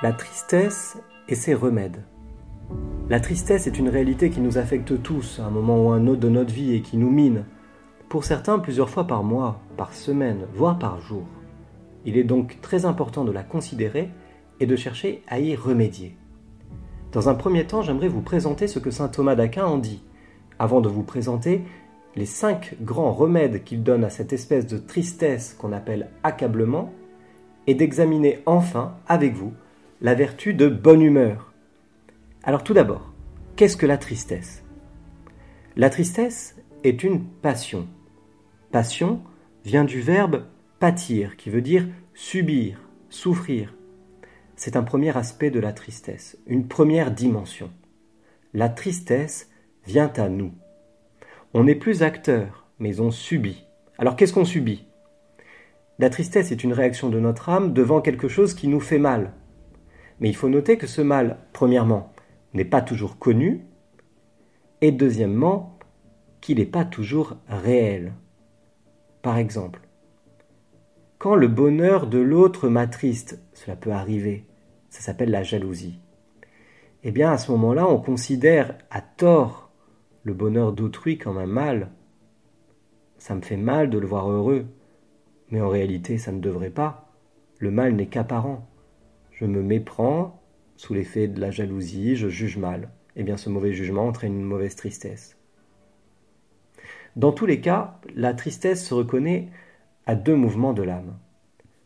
La tristesse et ses remèdes. La tristesse est une réalité qui nous affecte tous à un moment ou un autre de notre vie et qui nous mine. Pour certains, plusieurs fois par mois, par semaine, voire par jour. Il est donc très important de la considérer et de chercher à y remédier. Dans un premier temps, j'aimerais vous présenter ce que saint Thomas d'Aquin en dit, avant de vous présenter les cinq grands remèdes qu'il donne à cette espèce de tristesse qu'on appelle accablement, et d'examiner enfin avec vous la vertu de bonne humeur. Alors tout d'abord, qu'est-ce que la tristesse? La tristesse est une passion. Passion vient du verbe pâtir, qui veut dire subir, souffrir. C'est un premier aspect de la tristesse, une première dimension. La tristesse vient à nous. On n'est plus acteur, mais on subit. Alors qu'est-ce qu'on subit? La tristesse est une réaction de notre âme devant quelque chose qui nous fait mal, mais il faut noter que ce mal, premièrement, n'est pas toujours connu, et deuxièmement, qu'il n'est pas toujours réel. Par exemple, quand le bonheur de l'autre m'attriste, cela peut arriver, ça s'appelle la jalousie. Eh bien, à ce moment-là, on considère à tort le bonheur d'autrui comme un mal. Ça me fait mal de le voir heureux, mais en réalité, ça ne devrait pas. Le mal n'est qu'apparent je me méprends sous l'effet de la jalousie, je juge mal. Eh bien, ce mauvais jugement entraîne une mauvaise tristesse. Dans tous les cas, la tristesse se reconnaît à deux mouvements de l'âme.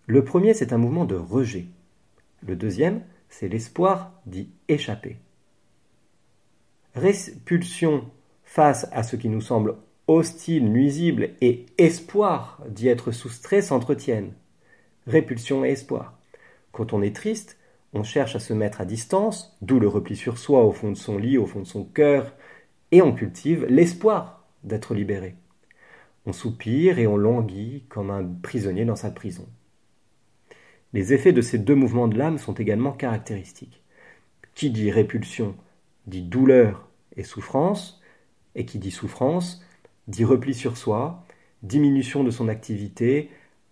Le premier, c'est un mouvement de rejet. Le deuxième, c'est l'espoir d'y échapper. Répulsion face à ce qui nous semble hostile, nuisible, et espoir d'y être soustrait s'entretiennent. Répulsion et espoir. Quand on est triste, on cherche à se mettre à distance, d'où le repli sur soi au fond de son lit, au fond de son cœur, et on cultive l'espoir d'être libéré. On soupire et on languit comme un prisonnier dans sa prison. Les effets de ces deux mouvements de l'âme sont également caractéristiques. Qui dit répulsion dit douleur et souffrance, et qui dit souffrance dit repli sur soi, diminution de son activité,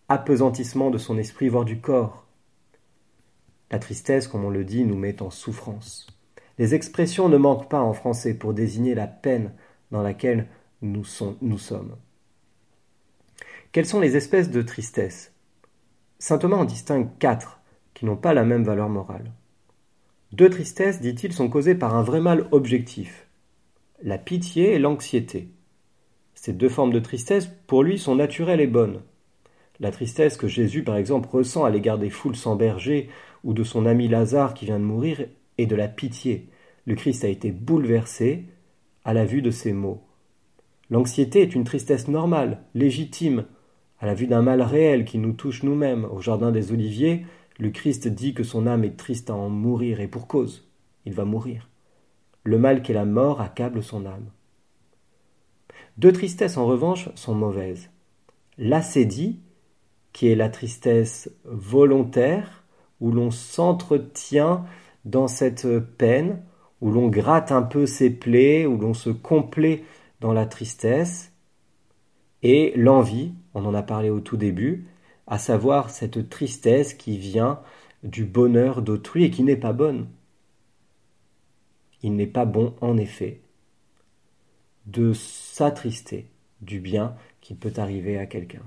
apesantissement de son esprit, voire du corps, la tristesse, comme on le dit, nous met en souffrance. Les expressions ne manquent pas en français pour désigner la peine dans laquelle nous, sommes. Quelles sont les espèces de tristesse? Saint Thomas en distingue quatre qui n'ont pas la même valeur morale. Deux tristesses, dit-il, sont causées par un vrai mal objectif la pitié et l'anxiété. Ces deux formes de tristesse, pour lui, sont naturelles et bonnes. La tristesse que Jésus, par exemple, ressent à l'égard des foules sans berger ou de son ami Lazare qui vient de mourir et de la pitié. Le Christ a été bouleversé à la vue de ces mots. L'anxiété est une tristesse normale, légitime, à la vue d'un mal réel qui nous touche nous-mêmes. Au Jardin des Oliviers, le Christ dit que son âme est triste à en mourir, et pour cause, il va mourir. Le mal qu'est la mort accable son âme. Deux tristesses, en revanche, sont mauvaises. L'acédie, qui est la tristesse volontaire, où l'on s'entretient dans cette peine, où l'on gratte un peu ses plaies, où l'on se complaît dans la tristesse, et l'envie, on en a parlé au tout début, à savoir cette tristesse qui vient du bonheur d'autrui et qui n'est pas bonne. Il n'est pas bon, en effet, de s'attrister du bien qui peut arriver à quelqu'un.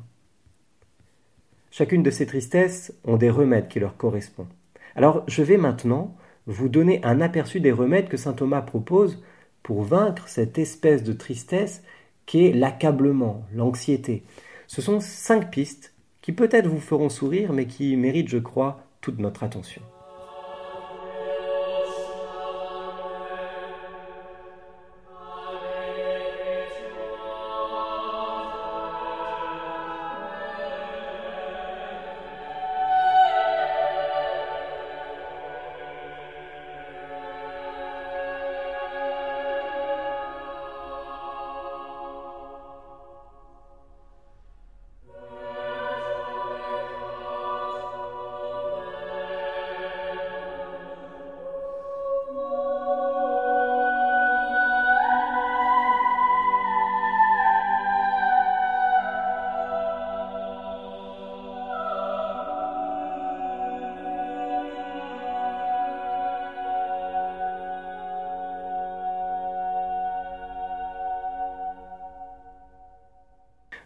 Chacune de ces tristesses ont des remèdes qui leur correspondent. Alors je vais maintenant vous donner un aperçu des remèdes que saint Thomas propose pour vaincre cette espèce de tristesse qui est l'accablement, l'anxiété. Ce sont cinq pistes qui peut-être vous feront sourire mais qui méritent, je crois, toute notre attention.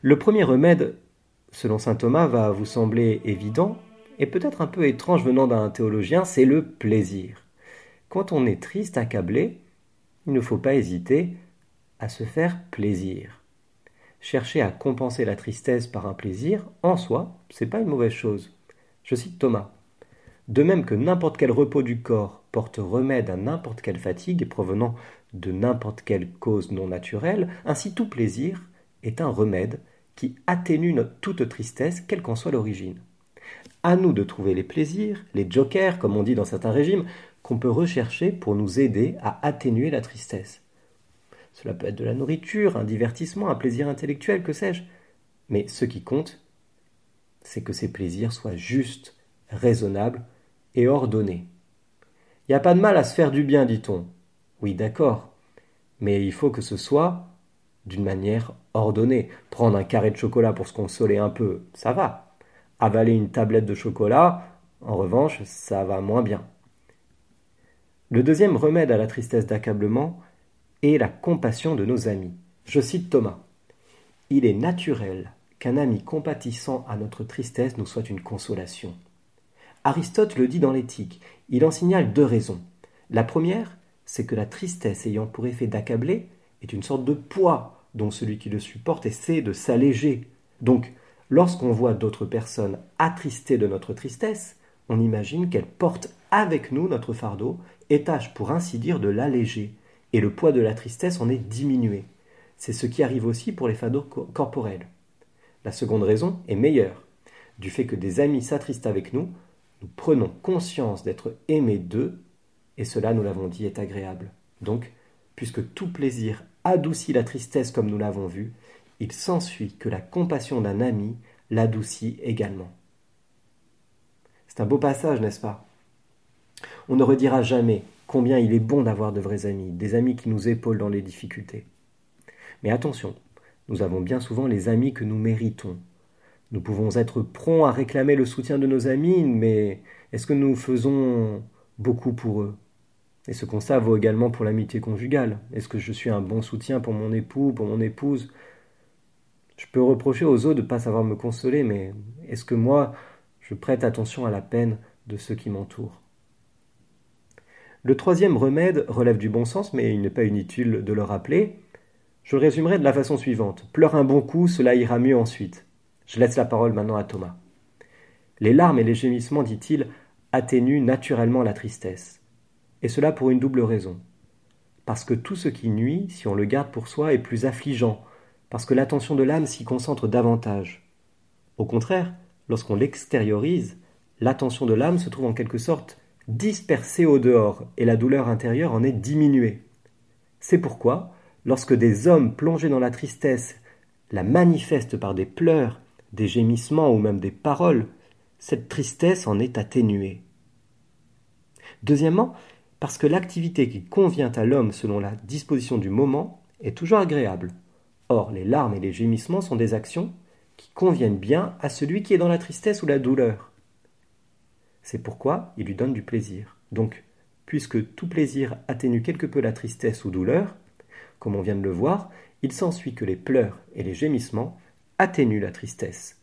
Le premier remède, selon saint Thomas, va vous sembler évident et peut-être un peu étrange venant d'un théologien, c'est le plaisir. Quand on est triste, accablé, il ne faut pas hésiter à se faire plaisir. Chercher à compenser la tristesse par un plaisir, en soi, c'est pas une mauvaise chose. Je cite Thomas. De même que n'importe quel repos du corps porte remède à n'importe quelle fatigue provenant de n'importe quelle cause non naturelle, ainsi tout plaisir est un remède qui atténue notre, toute tristesse, quelle qu'en soit l'origine. À nous de trouver les plaisirs, les jokers, comme on dit dans certains régimes, qu'on peut rechercher pour nous aider à atténuer la tristesse. Cela peut être de la nourriture, un divertissement, un plaisir intellectuel, que sais-je. Mais ce qui compte, c'est que ces plaisirs soient justes, raisonnables et ordonnés. Il n'y a pas de mal à se faire du bien, dit-on. Oui, d'accord. Mais il faut que ce soit d'une manière ordonnée. Prendre un carré de chocolat pour se consoler un peu, ça va. Avaler une tablette de chocolat, en revanche, ça va moins bien. Le deuxième remède à la tristesse d'accablement, et la compassion de nos amis. Je cite Thomas. Il est naturel qu'un ami compatissant à notre tristesse nous soit une consolation. Aristote le dit dans l'éthique, il en signale deux raisons. La première, c'est que la tristesse ayant pour effet d'accabler est une sorte de poids dont celui qui le supporte essaie de s'alléger. Donc, lorsqu'on voit d'autres personnes attristées de notre tristesse, on imagine qu'elles portent avec nous notre fardeau et tâchent pour ainsi dire de l'alléger et le poids de la tristesse en est diminué. C'est ce qui arrive aussi pour les fardeaux corporels. La seconde raison est meilleure. Du fait que des amis s'attristent avec nous, nous prenons conscience d'être aimés d'eux, et cela, nous l'avons dit, est agréable. Donc, puisque tout plaisir adoucit la tristesse comme nous l'avons vu, il s'ensuit que la compassion d'un ami l'adoucit également. C'est un beau passage, n'est-ce pas? On ne redira jamais combien il est bon d'avoir de vrais amis, des amis qui nous épaulent dans les difficultés. Mais attention, nous avons bien souvent les amis que nous méritons. Nous pouvons être prompts à réclamer le soutien de nos amis, mais est-ce que nous faisons beaucoup pour eux? Et ce constat vaut également pour l'amitié conjugale. Est-ce que je suis un bon soutien pour mon époux, pour mon épouse? Je peux reprocher aux autres de ne pas savoir me consoler, mais est-ce que moi, je prête attention à la peine de ceux qui m'entourent? Le troisième remède relève du bon sens, mais il n'est pas inutile de le rappeler. Je le résumerai de la façon suivante. Pleure un bon coup, cela ira mieux ensuite. Je laisse la parole maintenant à Thomas. Les larmes et les gémissements, dit-il, atténuent naturellement la tristesse. Et cela pour une double raison. Parce que tout ce qui nuit, si on le garde pour soi, est plus affligeant, parce que l'attention de l'âme s'y concentre davantage. Au contraire, lorsqu'on l'extériorise, l'attention de l'âme se trouve en quelque sorte dispersée au dehors et la douleur intérieure en est diminuée. C'est pourquoi, lorsque des hommes plongés dans la tristesse la manifestent par des pleurs, des gémissements ou même des paroles, cette tristesse en est atténuée. Deuxièmement, parce que l'activité qui convient à l'homme selon la disposition du moment est toujours agréable. Or, les larmes et les gémissements sont des actions qui conviennent bien à celui qui est dans la tristesse ou la douleur. C'est pourquoi il lui donne du plaisir. Donc, puisque tout plaisir atténue quelque peu la tristesse ou douleur, comme on vient de le voir, il s'ensuit que les pleurs et les gémissements atténuent la tristesse.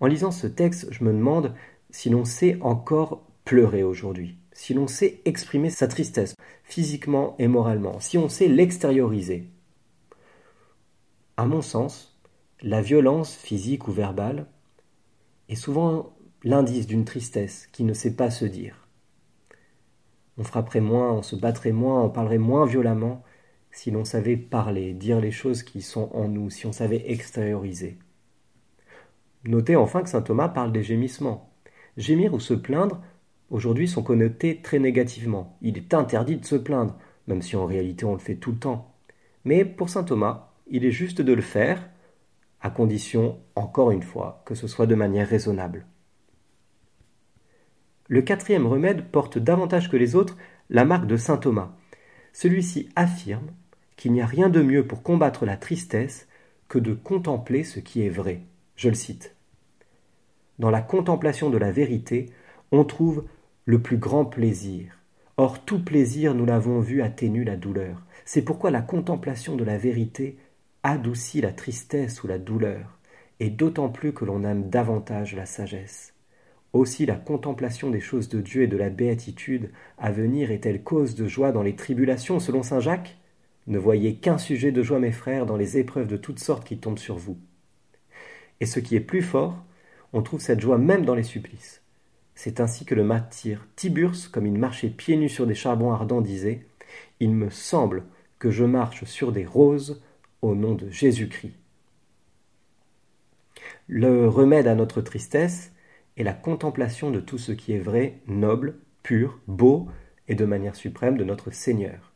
En lisant ce texte, je me demande si l'on sait encore pleurer aujourd'hui, si l'on sait exprimer sa tristesse physiquement et moralement, si on sait l'extérioriser. À mon sens, la violence physique ou verbale est souvent l'indice d'une tristesse qui ne sait pas se dire. On frapperait moins, on se battrait moins, on parlerait moins violemment si l'on savait parler, dire les choses qui sont en nous, si on savait extérioriser. Notez enfin que saint Thomas parle des gémissements. Gémir ou se plaindre, aujourd'hui, sont connotés très négativement. Il est interdit de se plaindre, même si en réalité on le fait tout le temps. Mais pour saint Thomas, il est juste de le faire, à condition, encore une fois, que ce soit de manière raisonnable. Le quatrième remède porte davantage que les autres la marque de saint Thomas. Celui-ci affirme qu'il n'y a rien de mieux pour combattre la tristesse que de contempler ce qui est vrai. Je le cite. Dans la contemplation de la vérité, on trouve le plus grand plaisir. Or tout plaisir, nous l'avons vu, atténue la douleur. C'est pourquoi la contemplation de la vérité adoucit la tristesse ou la douleur, et d'autant plus que l'on aime davantage la sagesse. Aussi la contemplation des choses de Dieu et de la béatitude à venir est-elle cause de joie dans les tribulations, selon saint Jacques? Ne voyez qu'un sujet de joie, mes frères, dans les épreuves de toutes sortes qui tombent sur vous. Et ce qui est plus fort, on trouve cette joie même dans les supplices. C'est ainsi que le martyr Tiburce, comme il marchait pieds nus sur des charbons ardents, disait Il me semble que je marche sur des roses au nom de Jésus-Christ. Le remède à notre tristesse, et la contemplation de tout ce qui est vrai, noble, pur, beau, et de manière suprême de notre Seigneur.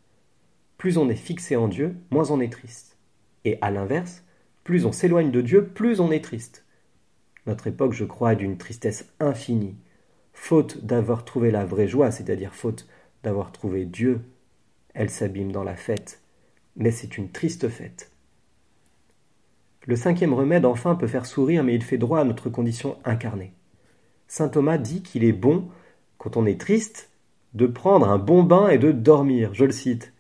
Plus on est fixé en Dieu, moins on est triste. Et à l'inverse, plus on s'éloigne de Dieu, plus on est triste. Notre époque, je crois, est d'une tristesse infinie. Faute d'avoir trouvé la vraie joie, c'est-à-dire faute d'avoir trouvé Dieu, elle s'abîme dans la fête. Mais c'est une triste fête. Le cinquième remède, enfin, peut faire sourire, mais il fait droit à notre condition incarnée. Saint Thomas dit qu'il est bon, quand on est triste, de prendre un bon bain et de dormir. Je le cite.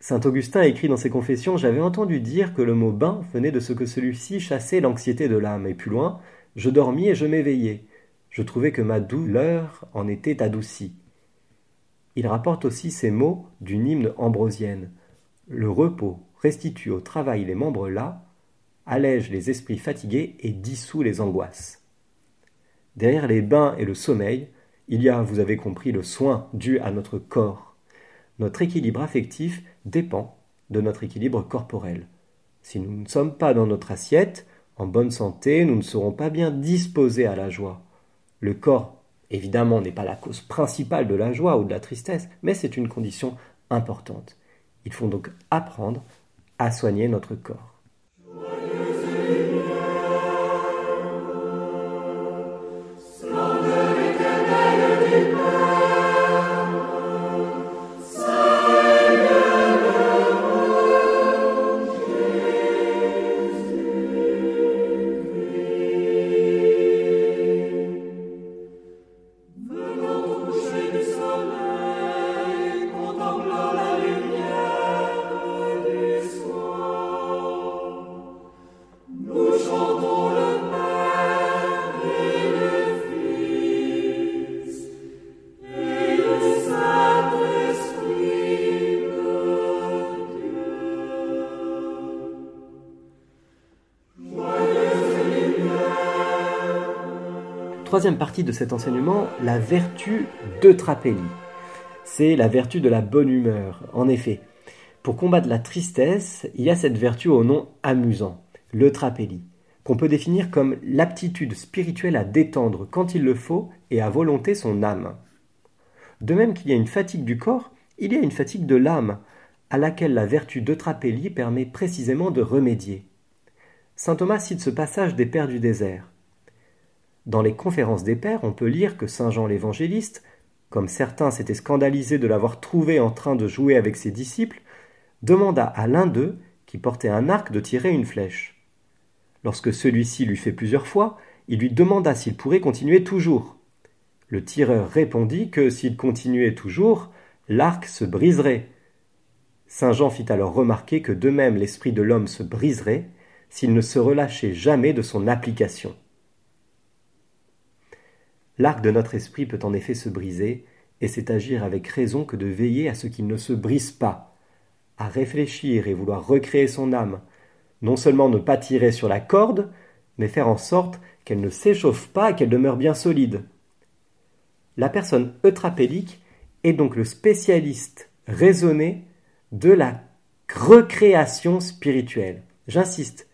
Saint Augustin écrit dans ses confessions J'avais entendu dire que le mot bain venait de ce que celui-ci chassait l'anxiété de l'âme. Et plus loin, je dormis et je m'éveillais. Je trouvais que ma douleur en était adoucie. Il rapporte aussi ces mots d'une hymne ambrosienne. Le repos restitue au travail les membres là, allège les esprits fatigués et dissout les angoisses. Derrière les bains et le sommeil, il y a, vous avez compris, le soin dû à notre corps. Notre équilibre affectif dépend de notre équilibre corporel. Si nous ne sommes pas dans notre assiette, en bonne santé, nous ne serons pas bien disposés à la joie. Le corps, évidemment, n'est pas la cause principale de la joie ou de la tristesse, mais c'est une condition importante. Il faut donc apprendre à soigner notre corps. Troisième partie de cet enseignement, la vertu de Trapelli. C'est la vertu de la bonne humeur. En effet, pour combattre la tristesse, il y a cette vertu au nom amusant, le Trapelli, qu'on peut définir comme l'aptitude spirituelle à détendre quand il le faut et à volonté son âme. De même qu'il y a une fatigue du corps, il y a une fatigue de l'âme, à laquelle la vertu de Trapelli permet précisément de remédier. Saint Thomas cite ce passage des Pères du désert. Dans les conférences des pères, on peut lire que Saint Jean l'évangéliste, comme certains s'étaient scandalisés de l'avoir trouvé en train de jouer avec ses disciples, demanda à l'un d'eux, qui portait un arc, de tirer une flèche. Lorsque celui-ci l'eut fait plusieurs fois, il lui demanda s'il pourrait continuer toujours. Le tireur répondit que s'il continuait toujours, l'arc se briserait. Saint Jean fit alors remarquer que de même l'esprit de l'homme se briserait s'il ne se relâchait jamais de son application. L'arc de notre esprit peut en effet se briser, et c'est agir avec raison que de veiller à ce qu'il ne se brise pas, à réfléchir et vouloir recréer son âme, non seulement ne pas tirer sur la corde, mais faire en sorte qu'elle ne s'échauffe pas et qu'elle demeure bien solide. La personne eutrapélique est donc le spécialiste raisonné de la recréation spirituelle. J'insiste,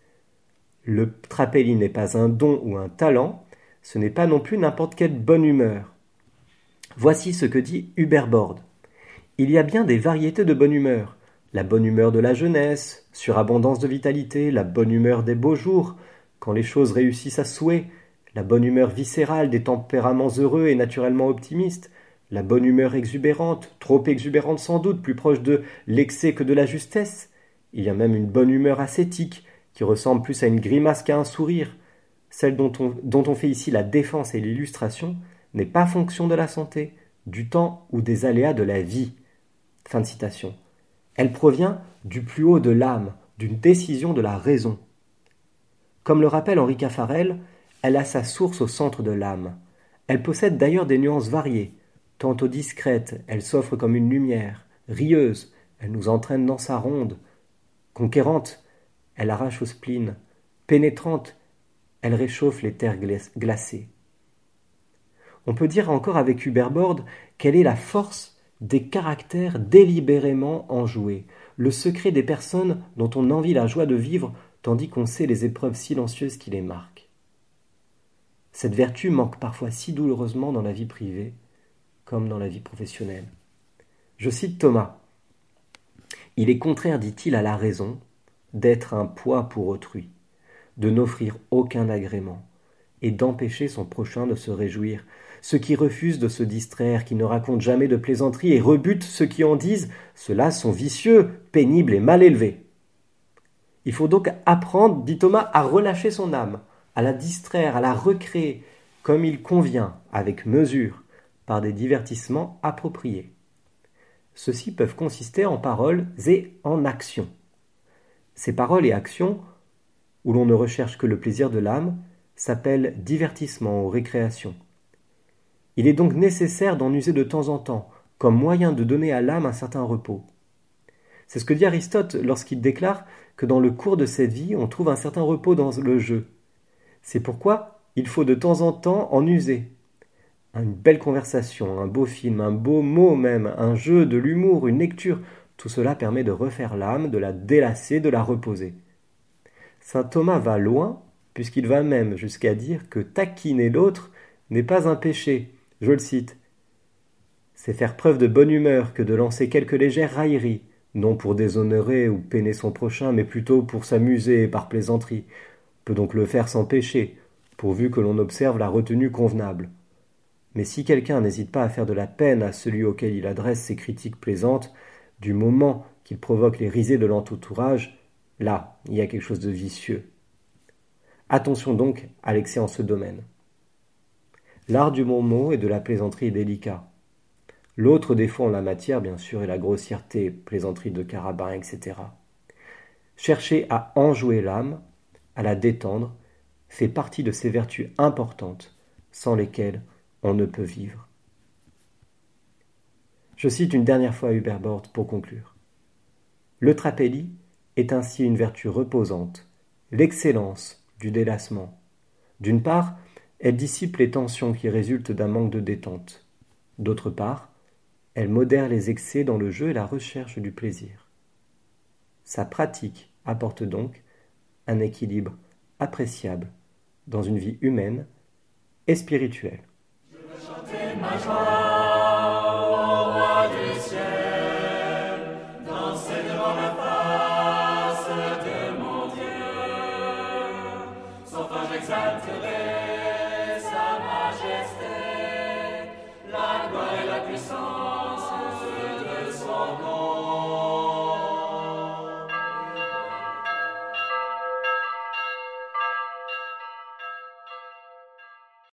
le trapélie n'est pas un don ou un talent, ce n'est pas non plus n'importe quelle bonne humeur. Voici ce que dit Hubert Bord. Il y a bien des variétés de bonne humeur. La bonne humeur de la jeunesse, surabondance de vitalité, la bonne humeur des beaux jours, quand les choses réussissent à souhait, la bonne humeur viscérale des tempéraments heureux et naturellement optimistes, la bonne humeur exubérante, trop exubérante sans doute, plus proche de l'excès que de la justesse. Il y a même une bonne humeur ascétique, qui ressemble plus à une grimace qu'à un sourire, celle dont on, fait ici la défense et l'illustration, n'est pas fonction de la santé, du temps ou des aléas de la vie. Fin de citation. Elle provient du plus haut de l'âme, d'une décision de la raison. Comme le rappelle Henri Caffarel, elle a sa source au centre de l'âme. Elle possède d'ailleurs des nuances variées. Tantôt discrète, elle s'offre comme une lumière. Rieuse, elle nous entraîne dans sa ronde. Conquérante, elle arrache au spleen. Pénétrante, elle réchauffe les terres glacées. On peut dire encore avec Huberbord quelle est la force des caractères délibérément enjoués, le secret des personnes dont on envie la joie de vivre tandis qu'on sait les épreuves silencieuses qui les marquent. Cette vertu manque parfois si douloureusement dans la vie privée comme dans la vie professionnelle. Je cite Thomas. Il est contraire, dit-il, à la raison d'être un poids pour autrui, de n'offrir aucun agrément, et d'empêcher son prochain de se réjouir, ceux qui refusent de se distraire, qui ne racontent jamais de plaisanteries et rebutent ceux qui en disent ceux-là sont vicieux, pénibles et mal élevés. Il faut donc apprendre, dit Thomas, à relâcher son âme, à la distraire, à la recréer, comme il convient, avec mesure, par des divertissements appropriés. Ceux-ci peuvent consister en paroles et en actions. Ces paroles et actions, où l'on ne recherche que le plaisir de l'âme, s'appellent divertissement ou récréation. Il est donc nécessaire d'en user de temps en temps, comme moyen de donner à l'âme un certain repos. C'est ce que dit Aristote lorsqu'il déclare que dans le cours de cette vie, on trouve un certain repos dans le jeu. C'est pourquoi il faut de temps en temps en user. Une belle conversation, un beau film, un beau mot même, un jeu, de l'humour, une lecture, tout cela permet de refaire l'âme, de la délasser, de la reposer. Saint Thomas va loin, puisqu'il va même jusqu'à dire que taquiner l'autre n'est pas un péché. Je le cite. C'est faire preuve de bonne humeur que de lancer quelques légères railleries, non pour déshonorer ou peiner son prochain, mais plutôt pour s'amuser par plaisanterie. On peut donc le faire sans péché, pourvu que l'on observe la retenue convenable. Mais si quelqu'un n'hésite pas à faire de la peine à celui auquel il adresse ses critiques plaisantes, du moment qu'il provoque les risées de l'entourage, là, il y a quelque chose de vicieux. Attention donc à l'excès en ce domaine. L'art du bon mot et de la plaisanterie est délicat. L'autre défaut en la matière, bien sûr, est la grossièreté, plaisanterie de carabin, etc. Chercher à enjouer l'âme, à la détendre, fait partie de ces vertus importantes sans lesquelles on ne peut vivre. Je cite une dernière fois Hubert Bord pour conclure. Le trapélie est ainsi une vertu reposante, l'excellence du délassement. D'une part, elle dissipe les tensions qui résultent d'un manque de détente. D'autre part, elle modère les excès dans le jeu et la recherche du plaisir. Sa pratique apporte donc un équilibre appréciable dans une vie humaine et spirituelle.